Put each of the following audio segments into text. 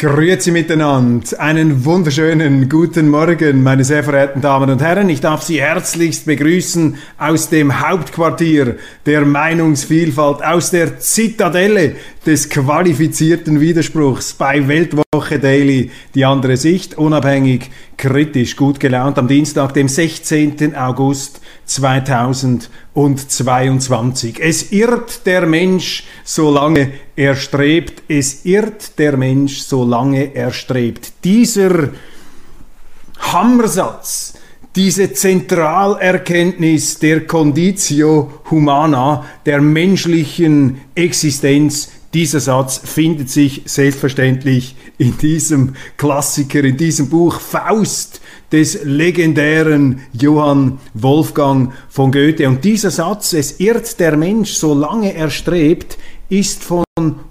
Grüezi miteinander. Einen wunderschönen guten Morgen, meine sehr verehrten Damen und Herren. Ich darf Sie herzlichst begrüßen aus dem Hauptquartier der Meinungsvielfalt, aus der Zitadelle des qualifizierten Widerspruchs bei Weltwoche Daily. Die andere Sicht, unabhängig, kritisch, gut gelaunt am Dienstag, dem 16. August 2022. Es irrt der Mensch, solange er strebt. Es irrt der Mensch, solange er strebt. Dieser Hammersatz, diese Zentralerkenntnis der Conditio Humana, der menschlichen Existenz, dieser Satz findet sich selbstverständlich in diesem Klassiker, in diesem Buch Faust des legendären Johann Wolfgang von Goethe. Und dieser Satz, es irrt der Mensch, solange er strebt, ist von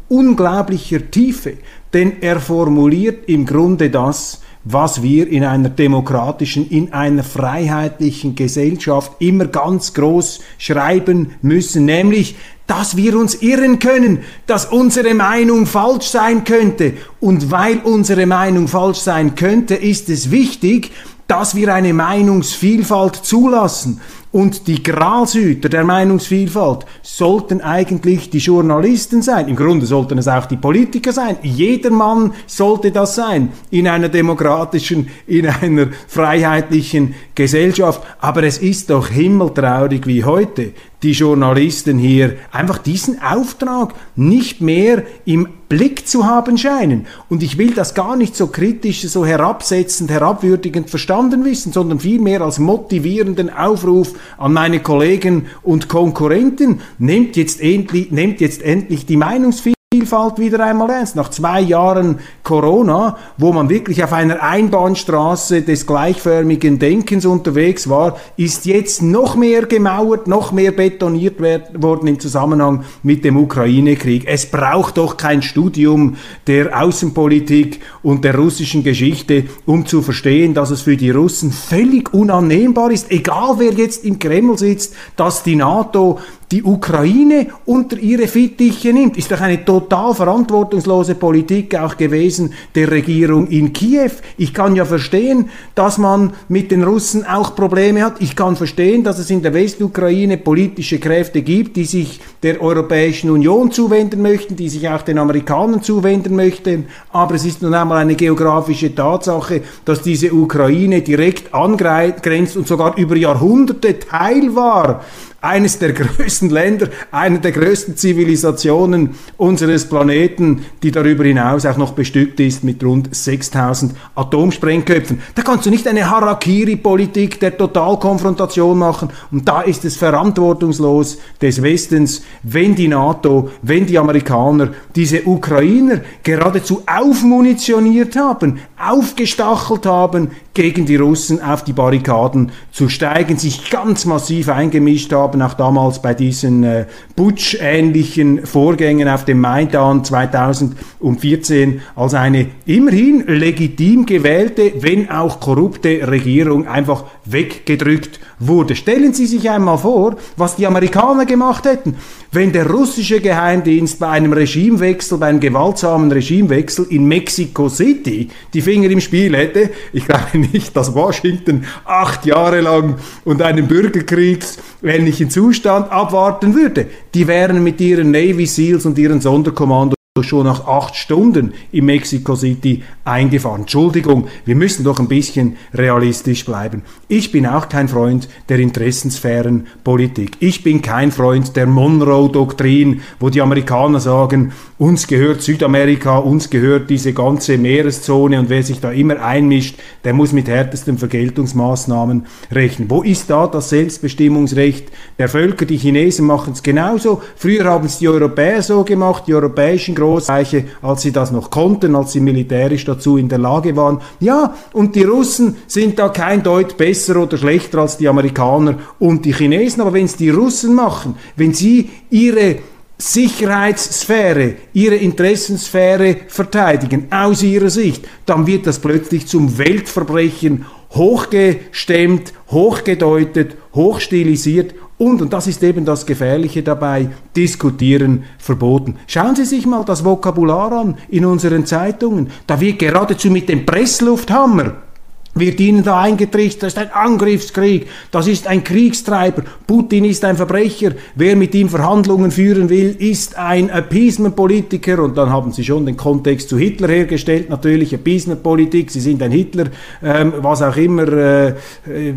unglaublicher Tiefe, denn er formuliert im Grunde das, was wir in einer demokratischen, in einer freiheitlichen Gesellschaft immer ganz groß schreiben müssen, nämlich, dass wir uns irren können, dass unsere Meinung falsch sein könnte. Und weil unsere Meinung falsch sein könnte, ist es wichtig, dass wir eine Meinungsvielfalt zulassen. Und die Gralshüter der Meinungsvielfalt sollten eigentlich die Journalisten sein. Im Grunde sollten es auch die Politiker sein. Jeder Mann sollte das sein in einer demokratischen, in einer freiheitlichen Gesellschaft. Aber es ist doch himmeltraurig wie heute, die Journalisten hier einfach diesen Auftrag nicht mehr im Blick zu haben scheinen. Und ich will das gar nicht so kritisch, so herabsetzend, herabwürdigend verstanden wissen, sondern vielmehr als motivierenden Aufruf an meine Kollegen und Konkurrenten. Nehmt jetzt endlich, nehmt jetzt endlich die Meinungsvielfalt Vielfalt wieder einmal ernst. Nach zwei Jahren Corona, wo man wirklich auf einer Einbahnstraße des gleichförmigen Denkens unterwegs war, ist jetzt noch mehr gemauert, noch mehr betoniert worden im Zusammenhang mit dem Ukraine-Krieg. Es braucht doch kein Studium der Außenpolitik und der russischen Geschichte, um zu verstehen, dass es für die Russen völlig unannehmbar ist, egal wer jetzt im Kreml sitzt, dass die NATO die Ukraine unter ihre Fittiche nimmt. Ist doch eine total verantwortungslose Politik auch gewesen der Regierung in Kiew. Ich kann ja verstehen, dass man mit den Russen auch Probleme hat. Ich kann verstehen, dass es in der Westukraine politische Kräfte gibt, die sich der Europäischen Union zuwenden möchten, die sich auch den Amerikanern zuwenden möchten. Aber es ist nun einmal eine geografische Tatsache, dass diese Ukraine direkt angrenzt und sogar über Jahrhunderte Teil war eines der größten Länder, eine der größten Zivilisationen unseres Planeten, die darüber hinaus auch noch bestückt ist mit rund 6000 Atomsprengköpfen. Da kannst du nicht eine Harakiri-Politik der Totalkonfrontation machen und da ist es verantwortungslos des Westens, wenn die NATO, wenn die Amerikaner diese Ukrainer geradezu aufmunitioniert haben, aufgestachelt haben, gegen die Russen auf die Barrikaden zu steigen, sich ganz massiv eingemischt haben, auch damals bei diesen äh, Putsch-ähnlichen Vorgängen auf dem Maidan 2014, als eine immerhin legitim gewählte, wenn auch korrupte Regierung einfach weggedrückt wurde. Stellen Sie sich einmal vor, was die Amerikaner gemacht hätten, wenn der russische Geheimdienst bei einem Regimewechsel, bei einem gewaltsamen Regimewechsel in Mexico City die Finger im Spiel hätte. Ich glaube nicht, dass Washington acht Jahre lang und einen Bürgerkriegsähnlichen Zustand abwarten würde. Die wären mit ihren Navy Seals und ihren Sonderkommandos schon nach acht Stunden in Mexico City eingefahren. Entschuldigung, wir müssen doch ein bisschen realistisch bleiben. Ich bin auch kein Freund der Interessensphärenpolitik. Ich bin kein Freund der Monroe-Doktrin, wo die Amerikaner sagen, uns gehört Südamerika, uns gehört diese ganze Meereszone und wer sich da immer einmischt, der muss mit härtesten Vergeltungsmaßnahmen rechnen. Wo ist da das Selbstbestimmungsrecht der Völker? Die Chinesen machen es genauso. Früher haben es die Europäer so gemacht, die europäischen Großreiche, als sie das noch konnten, als sie militärisch dazu in der Lage waren. Ja, und die Russen sind da kein Deut besser oder schlechter als die Amerikaner und die Chinesen. Aber wenn es die Russen machen, wenn sie ihre Sicherheitssphäre, ihre Interessensphäre verteidigen, aus ihrer Sicht, dann wird das plötzlich zum Weltverbrechen hochgestemmt, hochgedeutet, hochstilisiert und, und das ist eben das Gefährliche dabei, diskutieren verboten. Schauen Sie sich mal das Vokabular an in unseren Zeitungen. Da wird geradezu mit dem Presslufthammer wird ihnen da eingetrichtert, das ist ein Angriffskrieg, das ist ein Kriegstreiber, Putin ist ein Verbrecher, wer mit ihm Verhandlungen führen will, ist ein Appeasement-Politiker. Und dann haben sie schon den Kontext zu Hitler hergestellt, natürlich Appeasement-Politik, sie sind ein Hitler, ähm, was auch immer, äh, äh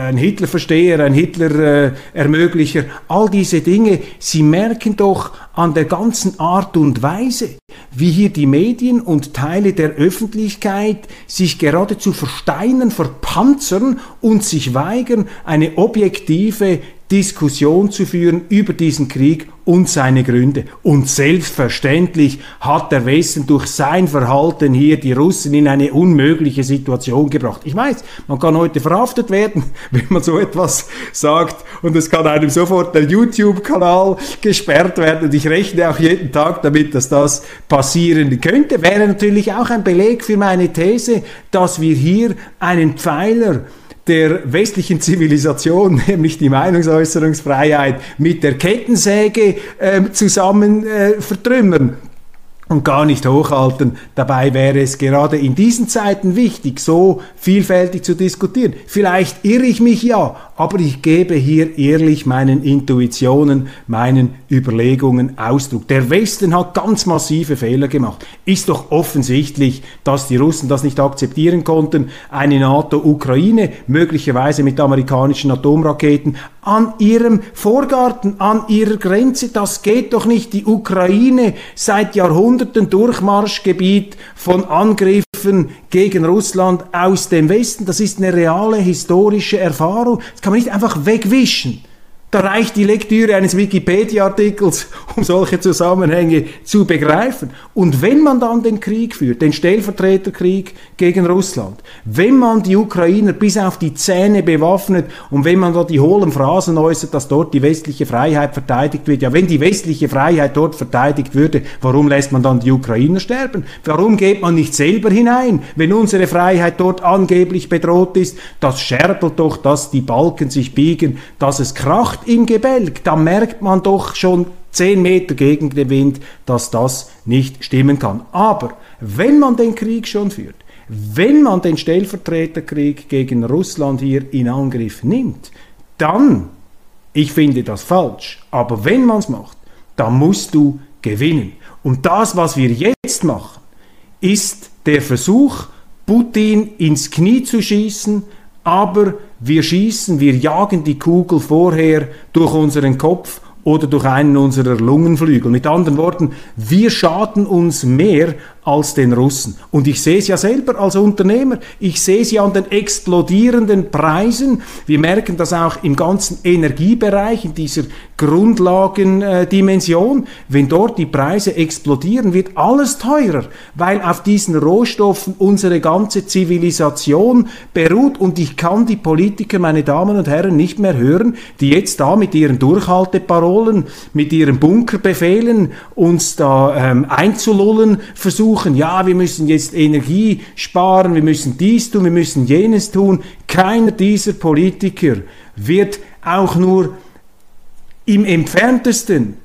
ein Hitler-Versteher, ein Hitler-Ermöglicher, all diese Dinge, sie merken doch an der ganzen Art und Weise, wie hier die Medien und Teile der Öffentlichkeit sich geradezu versteinen, verpanzern und sich weigern, eine objektive Diskussion zu führen über diesen Krieg und seine Gründe. Und selbstverständlich hat der Westen durch sein Verhalten hier die Russen in eine unmögliche Situation gebracht. Ich weiß, man kann heute verhaftet werden, wenn man so etwas sagt und es kann einem sofort der YouTube-Kanal gesperrt werden und ich rechne auch jeden Tag damit, dass das passieren könnte. Wäre natürlich auch ein Beleg für meine These, dass wir hier einen Pfeiler der westlichen Zivilisation, nämlich die Meinungsäußerungsfreiheit, mit der Kettensäge äh, zusammen äh, vertrümmern und gar nicht hochhalten. Dabei wäre es gerade in diesen Zeiten wichtig, so vielfältig zu diskutieren. Vielleicht irre ich mich ja, aber ich gebe hier ehrlich meinen Intuitionen, meinen Überlegungen Ausdruck. Der Westen hat ganz massive Fehler gemacht. Ist doch offensichtlich, dass die Russen das nicht akzeptieren konnten, eine NATO-Ukraine, möglicherweise mit amerikanischen Atomraketen, an ihrem Vorgarten, an ihrer Grenze. Das geht doch nicht. Die Ukraine seit Jahrhunderten Durchmarschgebiet von Angriffen gegen Russland aus dem Westen. Das ist eine reale historische Erfahrung. Das kann man nicht einfach wegwischen. Da reicht die Lektüre eines Wikipedia-Artikels, um solche Zusammenhänge zu begreifen. Und wenn man dann den Krieg führt, den Stellvertreterkrieg gegen Russland, wenn man die Ukrainer bis auf die Zähne bewaffnet und wenn man da die hohlen Phrasen äußert, dass dort die westliche Freiheit verteidigt wird, ja, wenn die westliche Freiheit dort verteidigt würde, warum lässt man dann die Ukrainer sterben? Warum geht man nicht selber hinein, wenn unsere Freiheit dort angeblich bedroht ist? Das scherbelt doch, dass die Balken sich biegen, dass es kracht Nacht im Gebälk, da merkt man doch schon zehn Meter gegen den Wind, dass das nicht stimmen kann. Aber wenn man den Krieg schon führt, wenn man den Stellvertreterkrieg gegen Russland hier in Angriff nimmt, dann, ich finde das falsch, aber wenn man es macht, dann musst du gewinnen. Und das, was wir jetzt machen, ist der Versuch, Putin ins Knie zu schießen, aber wir schießen, wir jagen die Kugel vorher durch unseren Kopf oder durch einen unserer Lungenflügel. Mit anderen Worten, wir schaden uns mehr als den Russen. Und ich sehe es ja selber als Unternehmer. Ich sehe es ja an den explodierenden Preisen. Wir merken das auch im ganzen Energiebereich, in dieser Grundlagendimension. Wenn dort die Preise explodieren, wird alles teurer, weil auf diesen Rohstoffen unsere ganze Zivilisation beruht. Und ich kann die Politiker, meine Damen und Herren, nicht mehr hören, die jetzt da mit ihren Durchhalteparolen, mit ihren Bunkerbefehlen uns da ähm, einzulullen versuchen versuchen, ja, wir müssen jetzt Energie sparen, wir müssen dies tun, wir müssen jenes tun. Keiner dieser Politiker wird auch nur im entferntesten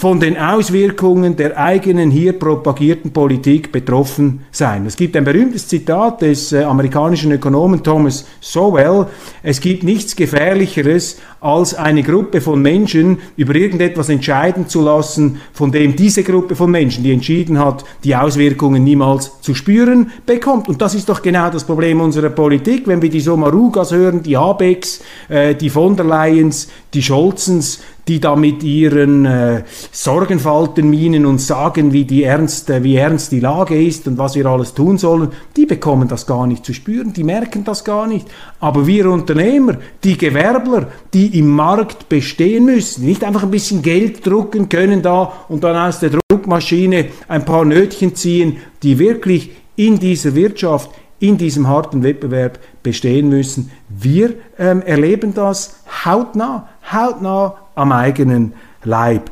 von den Auswirkungen der eigenen hier propagierten Politik betroffen sein. Es gibt ein berühmtes Zitat des äh, amerikanischen Ökonomen Thomas Sowell. Es gibt nichts Gefährlicheres, als eine Gruppe von Menschen über irgendetwas entscheiden zu lassen, von dem diese Gruppe von Menschen, die entschieden hat, die Auswirkungen niemals zu spüren bekommt. Und das ist doch genau das Problem unserer Politik, wenn wir die Somarugas hören, die Abecks, äh, die von der Leyens, die Scholzens, die da mit ihren äh, Sorgenfalten minen und sagen, wie, die ernst, äh, wie ernst die Lage ist und was wir alles tun sollen, die bekommen das gar nicht zu spüren, die merken das gar nicht. Aber wir Unternehmer, die Gewerbler, die im Markt bestehen müssen, nicht einfach ein bisschen Geld drucken können da und dann aus der Druckmaschine ein paar Nötchen ziehen, die wirklich in dieser Wirtschaft in diesem harten Wettbewerb bestehen müssen. Wir ähm, erleben das hautnah, hautnah am eigenen Leib.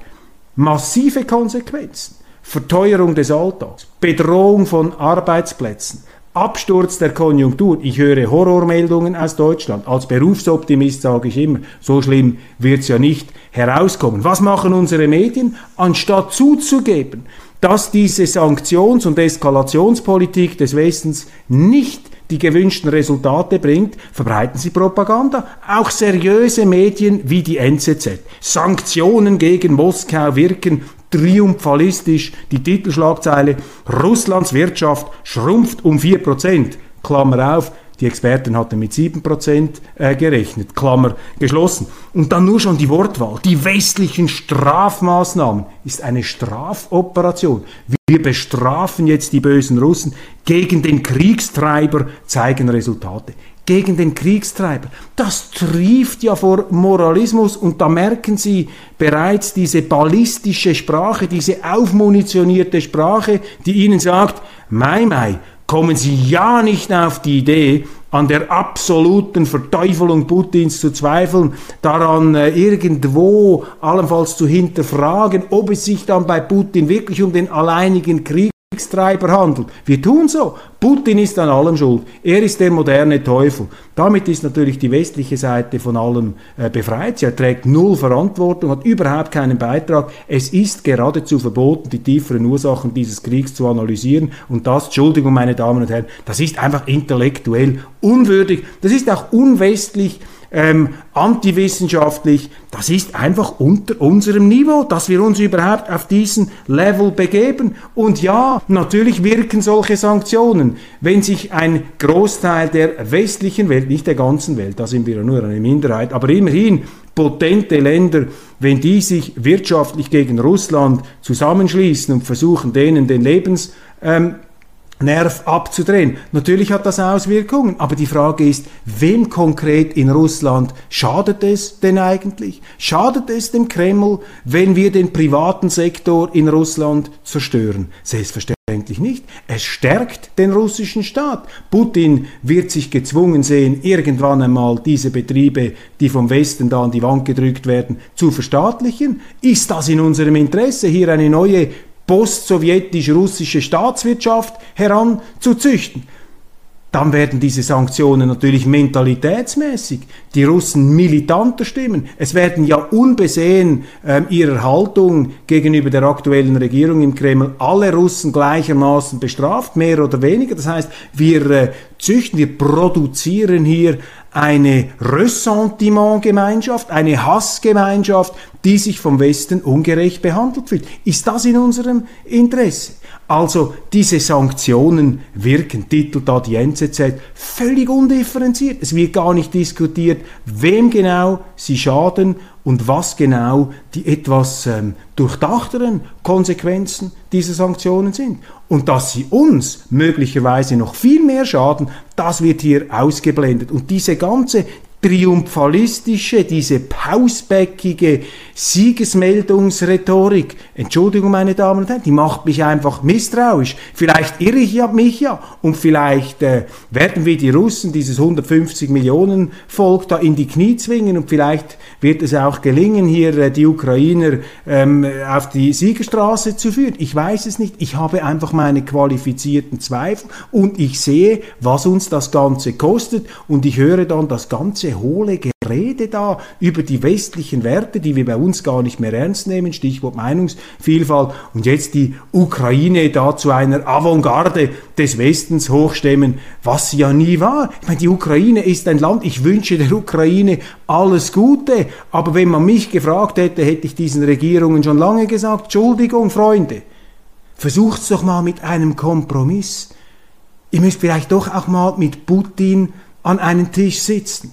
Massive Konsequenzen. Verteuerung des Alltags, Bedrohung von Arbeitsplätzen, Absturz der Konjunktur. Ich höre Horrormeldungen aus Deutschland. Als Berufsoptimist sage ich immer, so schlimm wird es ja nicht herauskommen. Was machen unsere Medien? Anstatt zuzugeben, dass diese Sanktions- und Eskalationspolitik des Westens nicht die gewünschten Resultate bringt, verbreiten sie Propaganda. Auch seriöse Medien wie die NZZ. Sanktionen gegen Moskau wirken triumphalistisch. Die Titelschlagzeile Russlands Wirtschaft schrumpft um 4%. Klammer auf, die Experten hatten mit 7% äh, gerechnet, Klammer geschlossen. Und dann nur schon die Wortwahl. Die westlichen Strafmaßnahmen ist eine Strafoperation. Wir bestrafen jetzt die bösen Russen. Gegen den Kriegstreiber zeigen Resultate gegen den Kriegstreiber. Das trieft ja vor Moralismus und da merken Sie bereits diese ballistische Sprache, diese aufmunitionierte Sprache, die Ihnen sagt, Mai Mai, kommen Sie ja nicht auf die Idee, an der absoluten Verteufelung Putins zu zweifeln, daran äh, irgendwo allenfalls zu hinterfragen, ob es sich dann bei Putin wirklich um den alleinigen Krieg Kriegstreiber handelt. Wir tun so. Putin ist an allem schuld. Er ist der moderne Teufel. Damit ist natürlich die westliche Seite von allem äh, befreit. Sie trägt null Verantwortung, hat überhaupt keinen Beitrag. Es ist geradezu verboten, die tieferen Ursachen dieses Kriegs zu analysieren. Und das, Entschuldigung, meine Damen und Herren, das ist einfach intellektuell unwürdig. Das ist auch unwestlich ähm, antiwissenschaftlich. Das ist einfach unter unserem Niveau, dass wir uns überhaupt auf diesen Level begeben. Und ja, natürlich wirken solche Sanktionen, wenn sich ein Großteil der westlichen Welt, nicht der ganzen Welt, da sind wir ja nur eine Minderheit, aber immerhin potente Länder, wenn die sich wirtschaftlich gegen Russland zusammenschließen und versuchen, denen den Lebens ähm, Nerv abzudrehen. Natürlich hat das Auswirkungen, aber die Frage ist, wem konkret in Russland schadet es denn eigentlich? Schadet es dem Kreml, wenn wir den privaten Sektor in Russland zerstören? Selbstverständlich nicht. Es stärkt den russischen Staat. Putin wird sich gezwungen sehen, irgendwann einmal diese Betriebe, die vom Westen da an die Wand gedrückt werden, zu verstaatlichen. Ist das in unserem Interesse, hier eine neue post-sowjetisch-russische Staatswirtschaft heranzuzüchten. Dann werden diese Sanktionen natürlich mentalitätsmäßig die Russen militanter stimmen. Es werden ja unbesehen äh, ihrer Haltung gegenüber der aktuellen Regierung im Kreml alle Russen gleichermaßen bestraft, mehr oder weniger. Das heißt, wir äh, züchten, wir produzieren hier eine Ressentiment-Gemeinschaft, eine Hassgemeinschaft, die sich vom Westen ungerecht behandelt fühlt. Ist das in unserem Interesse? Also diese Sanktionen wirken, titelt da die NZZ, völlig undifferenziert. Es wird gar nicht diskutiert, wem genau sie schaden und was genau die etwas ähm, durchdachteren Konsequenzen dieser Sanktionen sind. Und dass sie uns möglicherweise noch viel mehr schaden, das wird hier ausgeblendet. Und diese ganze triumphalistische, diese pausbäckige Siegesmeldungsrhetorik, Entschuldigung meine Damen und Herren, die macht mich einfach misstrauisch. Vielleicht irre ich mich ja und vielleicht äh, werden wir die Russen, dieses 150 Millionen Volk da in die Knie zwingen und vielleicht wird es auch gelingen, hier äh, die Ukrainer ähm, auf die Siegerstraße zu führen. Ich weiß es nicht. Ich habe einfach meine qualifizierten Zweifel und ich sehe, was uns das Ganze kostet und ich höre dann das Ganze große, hohle Gerede da über die westlichen Werte, die wir bei uns gar nicht mehr ernst nehmen, Stichwort Meinungsvielfalt, und jetzt die Ukraine da zu einer Avantgarde des Westens hochstemmen, was sie ja nie war. Ich meine, die Ukraine ist ein Land, ich wünsche der Ukraine alles Gute, aber wenn man mich gefragt hätte, hätte ich diesen Regierungen schon lange gesagt, Entschuldigung, Freunde, versucht's doch mal mit einem Kompromiss. Ihr müsst vielleicht doch auch mal mit Putin an einen Tisch sitzen.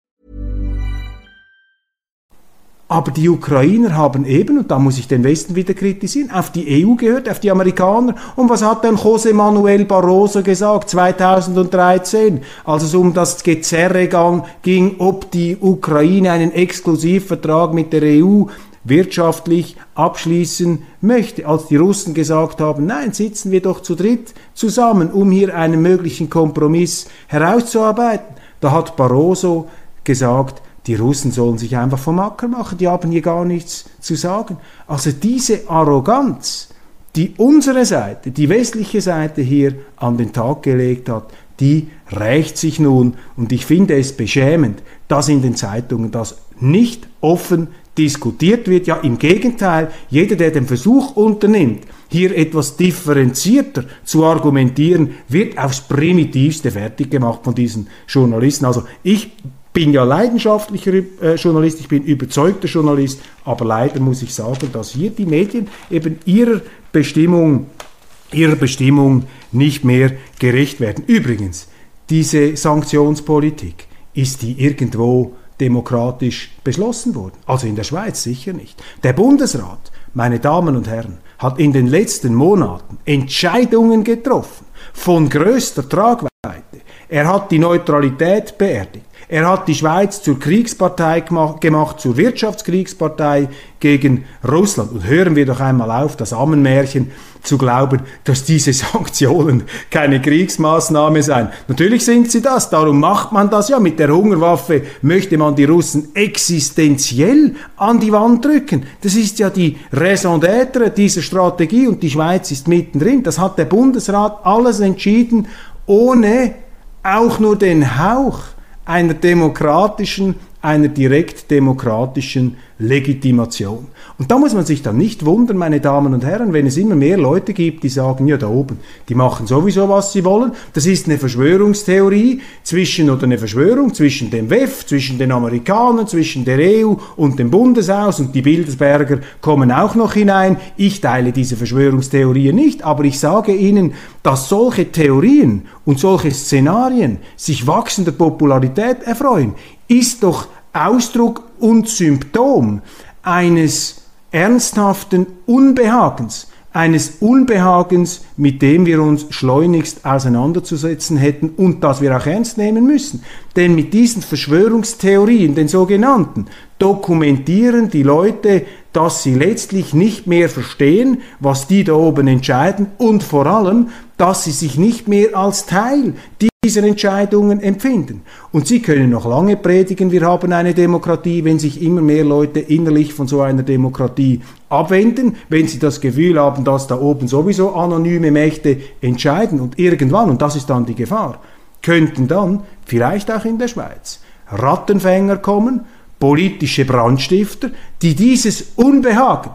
Aber die Ukrainer haben eben, und da muss ich den Westen wieder kritisieren, auf die EU gehört, auf die Amerikaner. Und was hat dann José Manuel Barroso gesagt 2013, als es um das Gezerre ging, ob die Ukraine einen Exklusivvertrag mit der EU wirtschaftlich abschließen möchte, als die Russen gesagt haben, nein, sitzen wir doch zu dritt zusammen, um hier einen möglichen Kompromiss herauszuarbeiten. Da hat Barroso gesagt, die Russen sollen sich einfach vom Acker machen, die haben hier gar nichts zu sagen. Also diese Arroganz, die unsere Seite, die westliche Seite hier an den Tag gelegt hat, die rächt sich nun. Und ich finde es beschämend, dass in den Zeitungen das nicht offen diskutiert wird. Ja, im Gegenteil, jeder, der den Versuch unternimmt, hier etwas differenzierter zu argumentieren, wird aufs primitivste fertig gemacht von diesen Journalisten. Also ich bin ja leidenschaftlicher äh, Journalist, ich bin überzeugter Journalist, aber leider muss ich sagen, dass hier die Medien eben ihrer Bestimmung, ihrer Bestimmung nicht mehr gerecht werden. Übrigens, diese Sanktionspolitik, ist die irgendwo demokratisch beschlossen worden? Also in der Schweiz sicher nicht. Der Bundesrat, meine Damen und Herren, hat in den letzten Monaten Entscheidungen getroffen von größter Tragweite. Er hat die Neutralität beerdigt. Er hat die Schweiz zur Kriegspartei gemacht, zur Wirtschaftskriegspartei gegen Russland. Und hören wir doch einmal auf, das Ammenmärchen zu glauben, dass diese Sanktionen keine Kriegsmaßnahme seien. Natürlich sind sie das, darum macht man das ja. Mit der Hungerwaffe möchte man die Russen existenziell an die Wand drücken. Das ist ja die Raison d'être dieser Strategie und die Schweiz ist mittendrin. Das hat der Bundesrat alles entschieden, ohne auch nur den Hauch einer demokratischen, einer direkt demokratischen Legitimation. Und da muss man sich dann nicht wundern, meine Damen und Herren, wenn es immer mehr Leute gibt, die sagen, ja da oben, die machen sowieso, was sie wollen. Das ist eine Verschwörungstheorie zwischen oder eine Verschwörung zwischen dem WEF, zwischen den Amerikanern, zwischen der EU und dem Bundeshaus und die Bildesberger kommen auch noch hinein. Ich teile diese Verschwörungstheorie nicht, aber ich sage Ihnen, dass solche Theorien und solche Szenarien sich wachsender Popularität erfreuen, ist doch Ausdruck und Symptom eines ernsthaften Unbehagens, eines Unbehagens, mit dem wir uns schleunigst auseinanderzusetzen hätten und das wir auch ernst nehmen müssen. Denn mit diesen Verschwörungstheorien, den sogenannten, dokumentieren die Leute, dass sie letztlich nicht mehr verstehen, was die da oben entscheiden und vor allem, dass sie sich nicht mehr als Teil dieser Entscheidungen empfinden. Und Sie können noch lange predigen, wir haben eine Demokratie, wenn sich immer mehr Leute innerlich von so einer Demokratie abwenden, wenn sie das Gefühl haben, dass da oben sowieso anonyme Mächte entscheiden und irgendwann, und das ist dann die Gefahr, könnten dann, vielleicht auch in der Schweiz, Rattenfänger kommen, politische Brandstifter, die dieses Unbehagen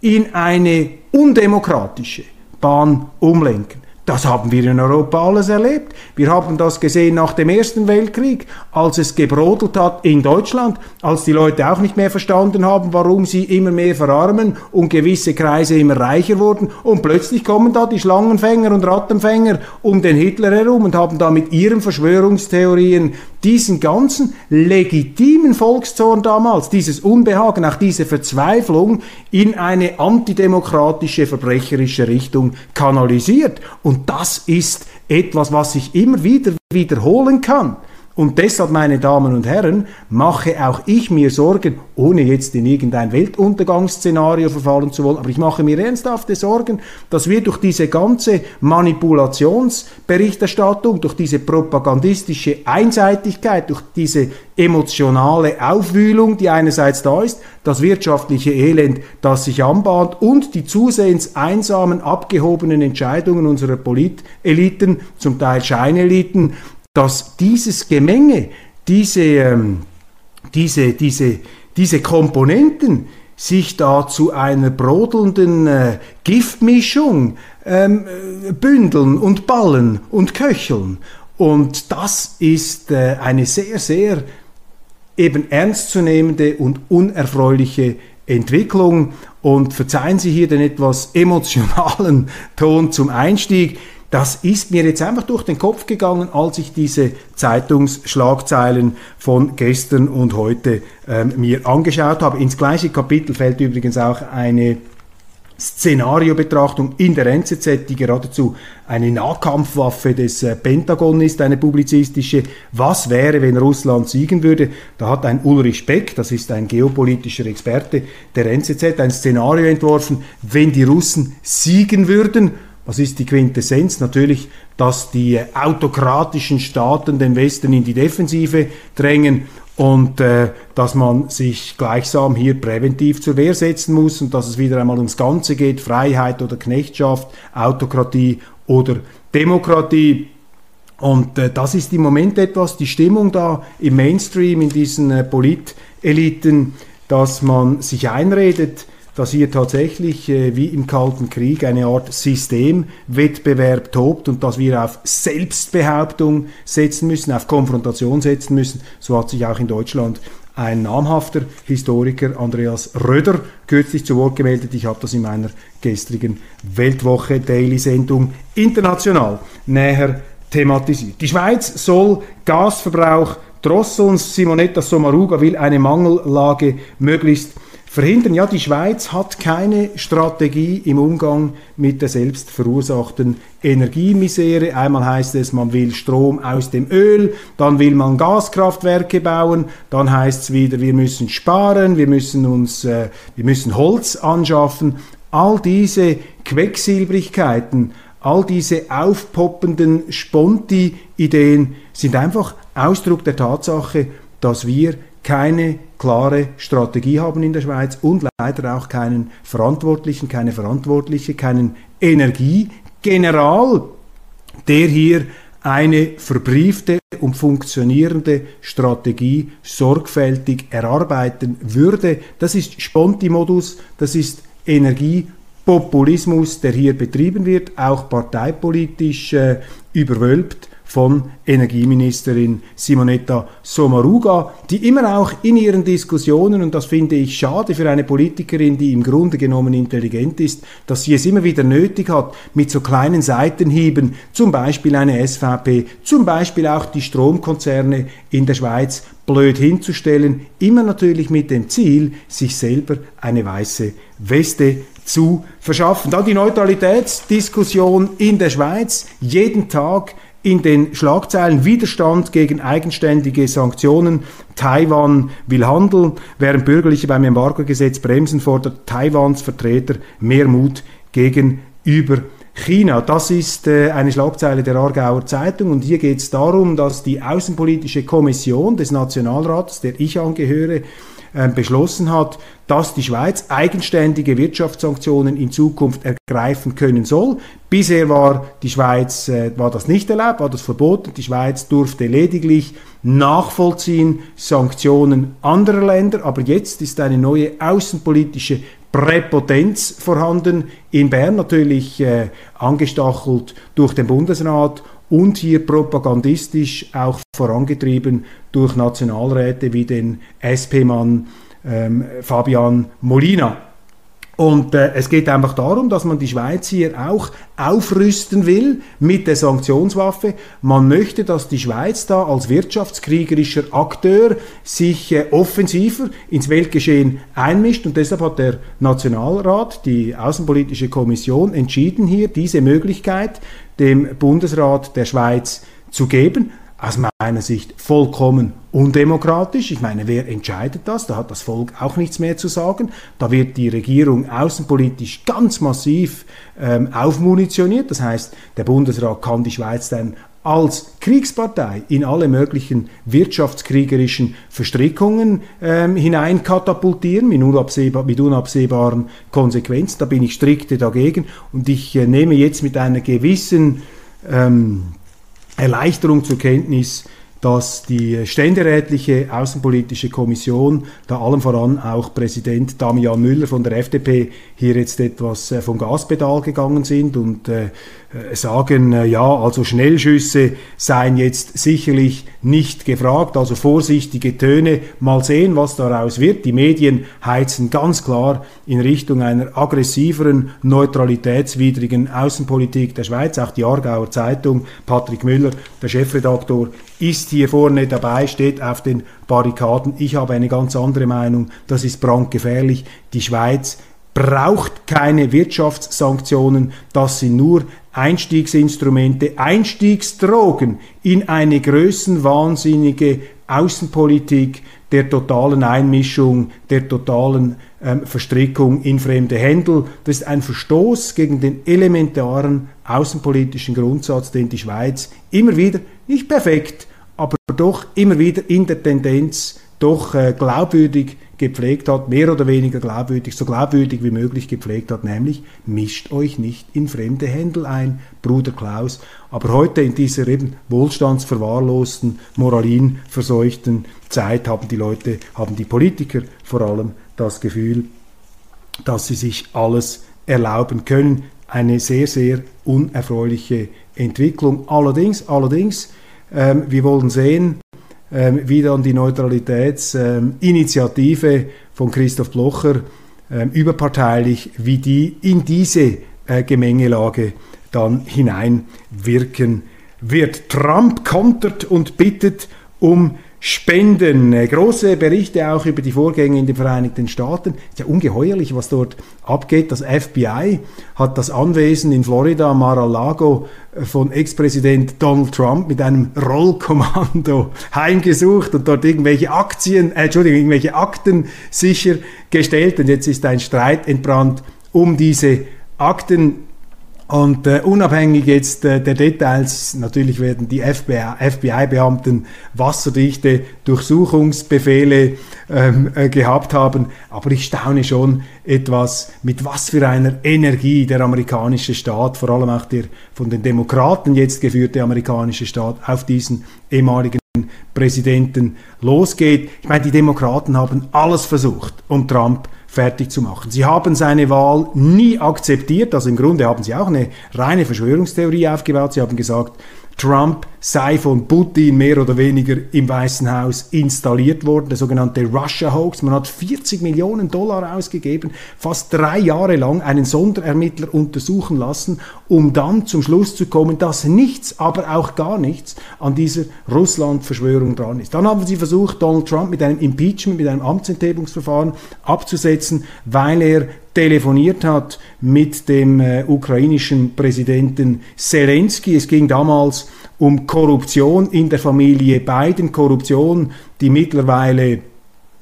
in eine undemokratische Bahn umlenken Das haben wir in Europa alles erlebt. Wir haben das gesehen nach dem Ersten Weltkrieg, als es gebrodelt hat in Deutschland, als die Leute auch nicht mehr verstanden haben, warum sie immer mehr verarmen und gewisse Kreise immer reicher wurden. Und plötzlich kommen da die Schlangenfänger und Rattenfänger um den Hitler herum und haben da mit ihren Verschwörungstheorien diesen ganzen legitimen Volkszorn damals, dieses Unbehagen, auch diese Verzweiflung in eine antidemokratische, verbrecherische Richtung kanalisiert. Und das ist etwas, was sich immer wieder wiederholen kann. Und deshalb, meine Damen und Herren, mache auch ich mir Sorgen, ohne jetzt in irgendein Weltuntergangsszenario verfallen zu wollen, aber ich mache mir ernsthafte Sorgen, dass wir durch diese ganze Manipulationsberichterstattung, durch diese propagandistische Einseitigkeit, durch diese emotionale Aufwühlung, die einerseits da ist, das wirtschaftliche Elend, das sich anbahnt und die zusehends einsamen, abgehobenen Entscheidungen unserer Politeliten, zum Teil Scheineliten, dass dieses Gemenge, diese, ähm, diese, diese, diese Komponenten sich da zu einer brodelnden äh, Giftmischung ähm, äh, bündeln und ballen und köcheln. Und das ist äh, eine sehr, sehr eben ernstzunehmende und unerfreuliche Entwicklung. Und verzeihen Sie hier den etwas emotionalen Ton zum Einstieg. Das ist mir jetzt einfach durch den Kopf gegangen, als ich diese Zeitungsschlagzeilen von gestern und heute ähm, mir angeschaut habe. Ins gleiche Kapitel fällt übrigens auch eine Szenariobetrachtung in der NZZ, die geradezu eine Nahkampfwaffe des äh, Pentagon ist, eine publizistische. Was wäre, wenn Russland siegen würde? Da hat ein Ulrich Beck, das ist ein geopolitischer Experte der NZZ, ein Szenario entworfen, wenn die Russen siegen würden was ist die Quintessenz? Natürlich, dass die autokratischen Staaten den Westen in die Defensive drängen und äh, dass man sich gleichsam hier präventiv zur Wehr setzen muss und dass es wieder einmal ums Ganze geht, Freiheit oder Knechtschaft, Autokratie oder Demokratie. Und äh, das ist im Moment etwas die Stimmung da im Mainstream, in diesen äh, Politeliten, dass man sich einredet, dass hier tatsächlich äh, wie im Kalten Krieg eine Art Systemwettbewerb tobt und dass wir auf Selbstbehauptung setzen müssen, auf Konfrontation setzen müssen. So hat sich auch in Deutschland ein namhafter Historiker, Andreas Röder, kürzlich zu Wort gemeldet. Ich habe das in meiner gestrigen Weltwoche Daily Sendung international näher thematisiert. Die Schweiz soll Gasverbrauch drosseln. Simonetta Sommaruga will eine Mangellage möglichst verhindern. Ja, die Schweiz hat keine Strategie im Umgang mit der selbst verursachten Energiemisere. Einmal heißt es, man will Strom aus dem Öl, dann will man Gaskraftwerke bauen, dann heißt es wieder, wir müssen sparen, wir müssen uns, äh, wir müssen Holz anschaffen. All diese Quecksilbrigkeiten, all diese aufpoppenden Sponti-Ideen sind einfach Ausdruck der Tatsache, dass wir keine klare Strategie haben in der Schweiz und leider auch keinen Verantwortlichen, keine Verantwortliche, keinen Energiegeneral, der hier eine verbriefte und funktionierende Strategie sorgfältig erarbeiten würde. Das ist Sponti-Modus, das ist Energiepopulismus, der hier betrieben wird, auch parteipolitisch äh, überwölbt von Energieministerin Simonetta Sommaruga, die immer auch in ihren Diskussionen, und das finde ich schade für eine Politikerin, die im Grunde genommen intelligent ist, dass sie es immer wieder nötig hat, mit so kleinen Seitenhieben, zum Beispiel eine SVP, zum Beispiel auch die Stromkonzerne in der Schweiz blöd hinzustellen, immer natürlich mit dem Ziel, sich selber eine weiße Weste zu verschaffen. Dann die Neutralitätsdiskussion in der Schweiz, jeden Tag in den Schlagzeilen Widerstand gegen eigenständige Sanktionen. Taiwan will handeln, während Bürgerliche beim Embargo-Gesetz bremsen, fordert Taiwans Vertreter mehr Mut gegenüber China. Das ist äh, eine Schlagzeile der Aargauer Zeitung und hier geht es darum, dass die Außenpolitische Kommission des Nationalrats, der ich angehöre, beschlossen hat, dass die Schweiz eigenständige Wirtschaftssanktionen in Zukunft ergreifen können soll. Bisher war die Schweiz äh, war das nicht erlaubt, war das verboten. Die Schweiz durfte lediglich nachvollziehen Sanktionen anderer Länder, aber jetzt ist eine neue außenpolitische Präpotenz vorhanden in Bern, natürlich äh, angestachelt durch den Bundesrat und hier propagandistisch auch vorangetrieben durch Nationalräte wie den SP-Mann ähm, Fabian Molina. Und äh, es geht einfach darum, dass man die Schweiz hier auch aufrüsten will mit der Sanktionswaffe. Man möchte, dass die Schweiz da als wirtschaftskriegerischer Akteur sich äh, offensiver ins Weltgeschehen einmischt. Und deshalb hat der Nationalrat, die Außenpolitische Kommission, entschieden hier diese Möglichkeit dem Bundesrat der Schweiz zu geben aus meiner Sicht vollkommen undemokratisch. Ich meine, wer entscheidet das? Da hat das Volk auch nichts mehr zu sagen. Da wird die Regierung außenpolitisch ganz massiv ähm, aufmunitioniert. Das heißt, der Bundesrat kann die Schweiz dann als Kriegspartei in alle möglichen wirtschaftskriegerischen Verstrickungen ähm, hineinkatapultieren mit, unabsehbar, mit unabsehbaren Konsequenzen. Da bin ich strikte dagegen und ich äh, nehme jetzt mit einer gewissen ähm, Erleichterung zur Kenntnis, dass die ständerätliche Außenpolitische Kommission, da allem voran auch Präsident Damian Müller von der FDP, hier jetzt etwas äh, vom Gaspedal gegangen sind und äh, sagen, äh, ja, also Schnellschüsse seien jetzt sicherlich nicht gefragt, also vorsichtige Töne, mal sehen, was daraus wird. Die Medien heizen ganz klar in Richtung einer aggressiveren, neutralitätswidrigen Außenpolitik der Schweiz. Auch die Aargauer Zeitung, Patrick Müller, der Chefredaktor, ist hier vorne dabei, steht auf den Barrikaden. Ich habe eine ganz andere Meinung. Das ist brandgefährlich. Die Schweiz braucht keine Wirtschaftssanktionen. Das sind nur Einstiegsinstrumente, Einstiegsdrogen in eine größenwahnsinnige Außenpolitik der totalen Einmischung, der totalen ähm, Verstrickung in fremde Händel. Das ist ein Verstoß gegen den elementaren außenpolitischen Grundsatz, den die Schweiz immer wieder, nicht perfekt, aber doch immer wieder in der Tendenz doch äh, glaubwürdig gepflegt hat, mehr oder weniger glaubwürdig, so glaubwürdig wie möglich gepflegt hat, nämlich mischt euch nicht in fremde Händel ein, Bruder Klaus. Aber heute in dieser eben wohlstandsverwahrlosten, moralinverseuchten Zeit haben die Leute, haben die Politiker vor allem das Gefühl, dass sie sich alles erlauben können. Eine sehr, sehr unerfreuliche Entwicklung. Allerdings, allerdings, ähm, wir wollen sehen, wie dann die Neutralitätsinitiative ähm, von Christoph Blocher ähm, überparteilich, wie die in diese äh, Gemengelage dann hineinwirken wird. Trump kontert und bittet um Spenden. Äh, große Berichte auch über die Vorgänge in den Vereinigten Staaten. Ist ja ungeheuerlich, was dort abgeht. Das FBI hat das Anwesen in Florida, Mar-a-Lago, äh, von Ex-Präsident Donald Trump mit einem Rollkommando heimgesucht und dort irgendwelche Aktien, äh, Entschuldigung, irgendwelche Akten sichergestellt. Und jetzt ist ein Streit entbrannt um diese Akten und äh, unabhängig jetzt äh, der Details, natürlich werden die FBI-Beamten wasserdichte Durchsuchungsbefehle ähm, äh, gehabt haben, aber ich staune schon etwas, mit was für einer Energie der amerikanische Staat, vor allem auch der von den Demokraten jetzt geführte amerikanische Staat, auf diesen ehemaligen Präsidenten losgeht. Ich meine, die Demokraten haben alles versucht, um Trump fertig zu machen. Sie haben seine Wahl nie akzeptiert, also im Grunde haben sie auch eine reine Verschwörungstheorie aufgebaut. Sie haben gesagt, Trump sei von Putin mehr oder weniger im Weißen Haus installiert worden, der sogenannte Russia Hoax. Man hat 40 Millionen Dollar ausgegeben, fast drei Jahre lang einen Sonderermittler untersuchen lassen, um dann zum Schluss zu kommen, dass nichts, aber auch gar nichts an dieser Russland-Verschwörung dran ist. Dann haben sie versucht, Donald Trump mit einem Impeachment, mit einem Amtsenthebungsverfahren abzusetzen, weil er telefoniert hat mit dem äh, ukrainischen Präsidenten Zelensky. Es ging damals um Korruption in der Familie Biden, Korruption, die mittlerweile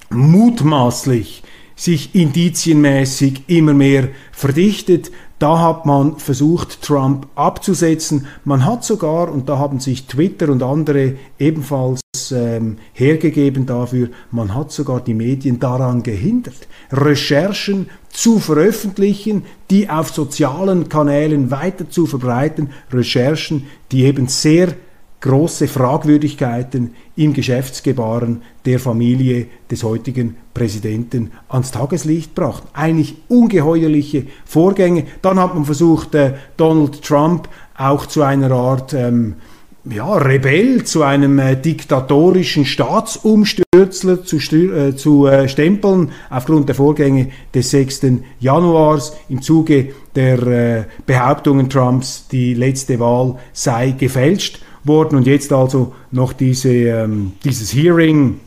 mutmaßlich sich indizienmäßig immer mehr verdichtet. Da hat man versucht, Trump abzusetzen. Man hat sogar, und da haben sich Twitter und andere ebenfalls ähm, hergegeben dafür, man hat sogar die Medien daran gehindert, Recherchen zu veröffentlichen, die auf sozialen Kanälen weiter zu verbreiten, Recherchen, die eben sehr große Fragwürdigkeiten im Geschäftsgebaren der Familie des heutigen Präsidenten ans Tageslicht brachten. Eigentlich ungeheuerliche Vorgänge. Dann hat man versucht, äh, Donald Trump auch zu einer Art ähm, ja, Rebell, zu einem äh, diktatorischen Staatsumstürzler zu, äh, zu äh, stempeln, aufgrund der Vorgänge des 6. Januars im Zuge der äh, Behauptungen Trumps, die letzte Wahl sei gefälscht worden und jetzt also noch diese, ähm, dieses Hearing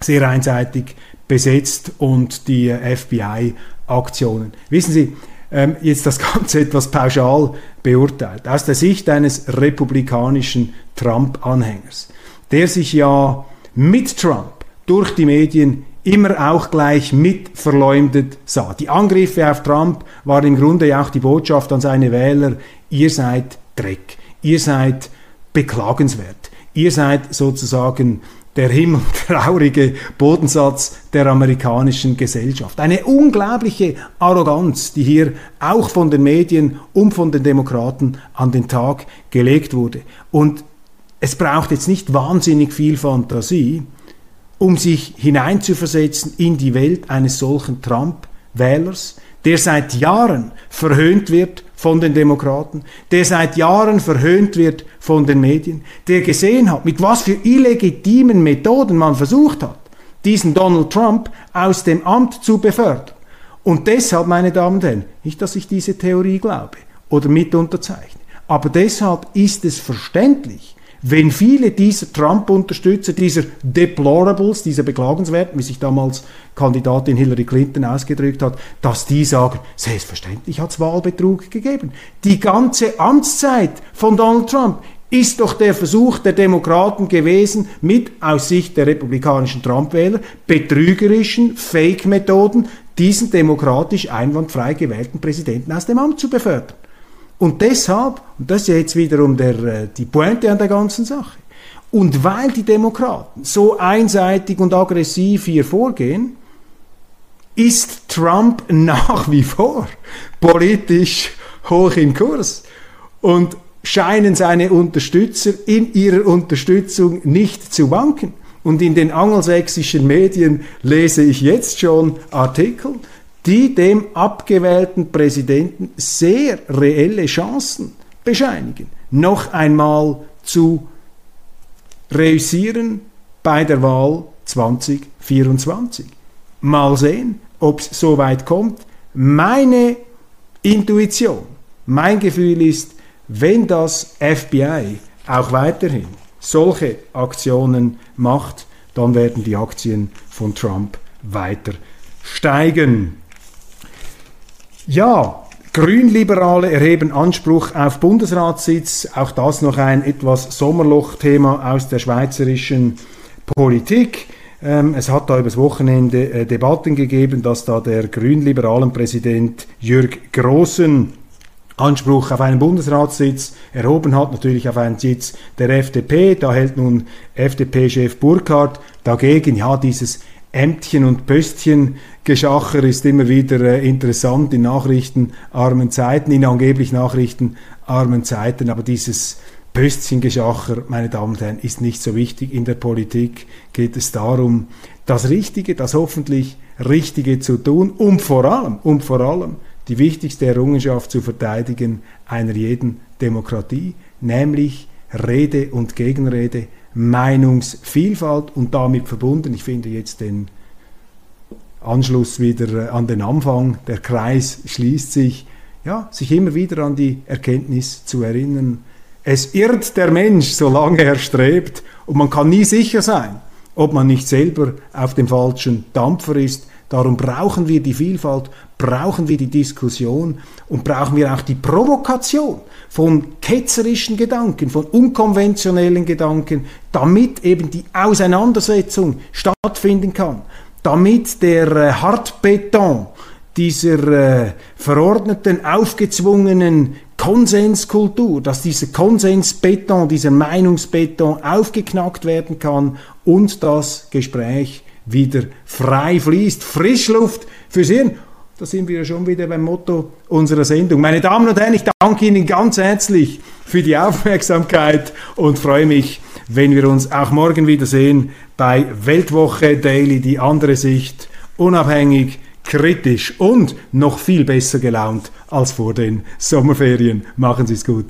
sehr einseitig besetzt und die äh, FBI-Aktionen. Wissen Sie, ähm, jetzt das Ganze etwas pauschal beurteilt, aus der Sicht eines republikanischen Trump-Anhängers, der sich ja mit Trump durch die Medien immer auch gleich mit verleumdet sah. Die Angriffe auf Trump waren im Grunde ja auch die Botschaft an seine Wähler, ihr seid Dreck, ihr seid beklagenswert, ihr seid sozusagen der himmeltraurige Bodensatz der amerikanischen Gesellschaft. Eine unglaubliche Arroganz, die hier auch von den Medien und von den Demokraten an den Tag gelegt wurde. Und es braucht jetzt nicht wahnsinnig viel Fantasie, um sich hineinzuversetzen in die Welt eines solchen Trump-Wählers, der seit Jahren verhöhnt wird von den Demokraten, der seit Jahren verhöhnt wird von den Medien, der gesehen hat, mit was für illegitimen Methoden man versucht hat, diesen Donald Trump aus dem Amt zu befördern. Und deshalb, meine Damen und Herren, nicht, dass ich diese Theorie glaube oder mit unterzeichne, aber deshalb ist es verständlich, wenn viele dieser Trump-Unterstützer, dieser Deplorables, dieser Beklagenswerten, wie sich damals Kandidatin Hillary Clinton ausgedrückt hat, dass die sagen, selbstverständlich hat es Wahlbetrug gegeben. Die ganze Amtszeit von Donald Trump ist doch der Versuch der Demokraten gewesen, mit aus Sicht der republikanischen Trump-Wähler betrügerischen Fake-Methoden diesen demokratisch einwandfrei gewählten Präsidenten aus dem Amt zu befördern. Und deshalb, und das ist jetzt wiederum der, äh, die Pointe an der ganzen Sache, und weil die Demokraten so einseitig und aggressiv hier vorgehen, ist Trump nach wie vor politisch hoch im Kurs. Und scheinen seine Unterstützer in ihrer Unterstützung nicht zu wanken. Und in den angelsächsischen Medien lese ich jetzt schon Artikel, die dem abgewählten Präsidenten sehr reelle Chancen bescheinigen, noch einmal zu reüssieren bei der Wahl 2024. Mal sehen, ob es so weit kommt. Meine Intuition, mein Gefühl ist, wenn das FBI auch weiterhin solche Aktionen macht, dann werden die Aktien von Trump weiter steigen. Ja, Grünliberale erheben Anspruch auf Bundesratssitz. Auch das noch ein etwas Sommerloch-Thema aus der schweizerischen Politik. Ähm, es hat da übers Wochenende äh, Debatten gegeben, dass da der grünliberalen Präsident Jürg Großen Anspruch auf einen Bundesratssitz erhoben hat, natürlich auf einen Sitz der FDP. Da hält nun FDP-Chef Burkhardt dagegen, ja, dieses Ämtchen und Pöstchen Geschacher ist immer wieder äh, interessant in nachrichtenarmen Zeiten, in angeblich nachrichtenarmen Zeiten, aber dieses Pöstchengeschacher, meine Damen und Herren, ist nicht so wichtig. In der Politik geht es darum, das Richtige, das hoffentlich Richtige zu tun, um vor allem, um vor allem die wichtigste Errungenschaft zu verteidigen einer jeden Demokratie, nämlich Rede und Gegenrede, Meinungsvielfalt und damit verbunden, ich finde jetzt den Anschluss wieder äh, an den Anfang, der Kreis schließt sich, ja, sich immer wieder an die Erkenntnis zu erinnern, es irrt der Mensch, solange er strebt, und man kann nie sicher sein, ob man nicht selber auf dem falschen Dampfer ist. Darum brauchen wir die Vielfalt, brauchen wir die Diskussion und brauchen wir auch die Provokation von ketzerischen Gedanken, von unkonventionellen Gedanken, damit eben die Auseinandersetzung stattfinden kann, damit der äh, Hartbeton dieser äh, verordneten, aufgezwungenen Konsenskultur, dass dieser Konsensbeton, dieser Meinungsbeton aufgeknackt werden kann und das Gespräch wieder frei fließt. Frischluft fürs Hirn da sind wir schon wieder beim Motto unserer Sendung. Meine Damen und Herren, ich danke Ihnen ganz herzlich für die Aufmerksamkeit und freue mich, wenn wir uns auch morgen wiedersehen bei Weltwoche Daily, die andere Sicht, unabhängig, kritisch und noch viel besser gelaunt als vor den Sommerferien. Machen Sie es gut.